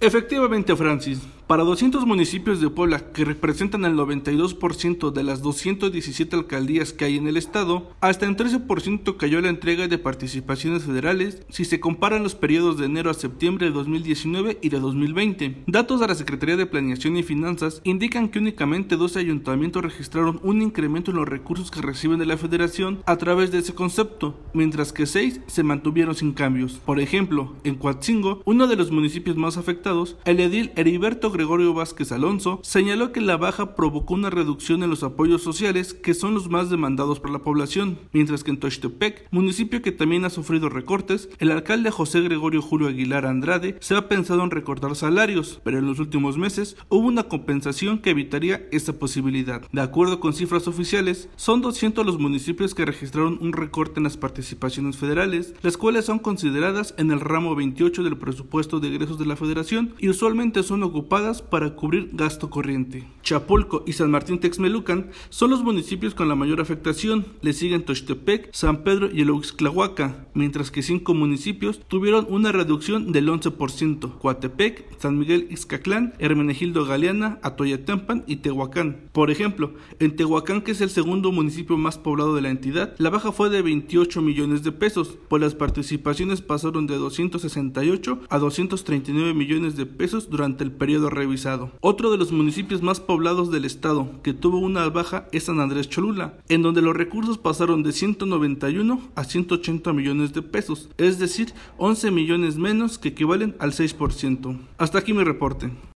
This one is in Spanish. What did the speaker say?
Efectivamente, Francis, para 200 municipios de Puebla, que representan el 92% de las 217 alcaldías que hay en el estado, hasta en 13% cayó la entrega de participaciones federales si se comparan los periodos de enero a septiembre de 2019 y de 2020. Datos de la Secretaría de Planeación y Finanzas indican que únicamente 12 ayuntamientos registraron un incremento en los recursos que reciben de la federación a través de ese concepto, mientras que 6 se mantuvieron sin cambios. Por ejemplo, en Coatzingo, uno de los municipios más afectados, el edil Heriberto Gregorio Vázquez Alonso señaló que la baja provocó una reducción en los apoyos sociales que son los más demandados por la población, mientras que en Tochtepec, municipio que también ha sufrido recortes, el alcalde José Gregorio Julio Aguilar Andrade se ha pensado en recortar salarios, pero en los últimos meses hubo una compensación que evitaría esa posibilidad. De acuerdo con cifras oficiales, son 200 los municipios que registraron un recorte en las participaciones federales, las cuales son consideradas en el ramo 28 del presupuesto de egresos de la federación y usualmente son ocupadas para cubrir gasto corriente. Chapulco y San Martín Texmelucan son los municipios con la mayor afectación, le siguen Tochtepec, San Pedro y el Uxclahuaca, mientras que cinco municipios tuvieron una reducción del 11%, Coatepec, San Miguel Ixcaclán, Hermenegildo Galeana, Atoyatempan y Tehuacán. Por ejemplo, en Tehuacán, que es el segundo municipio más poblado de la entidad, la baja fue de 28 millones de pesos, pues las participaciones pasaron de 268 a 239 millones de pesos durante el periodo revisado. Otro de los municipios más poblados del estado que tuvo una baja es San Andrés Cholula, en donde los recursos pasaron de 191 a 180 millones de pesos, es decir, 11 millones menos que equivalen al 6%. Hasta aquí mi reporte.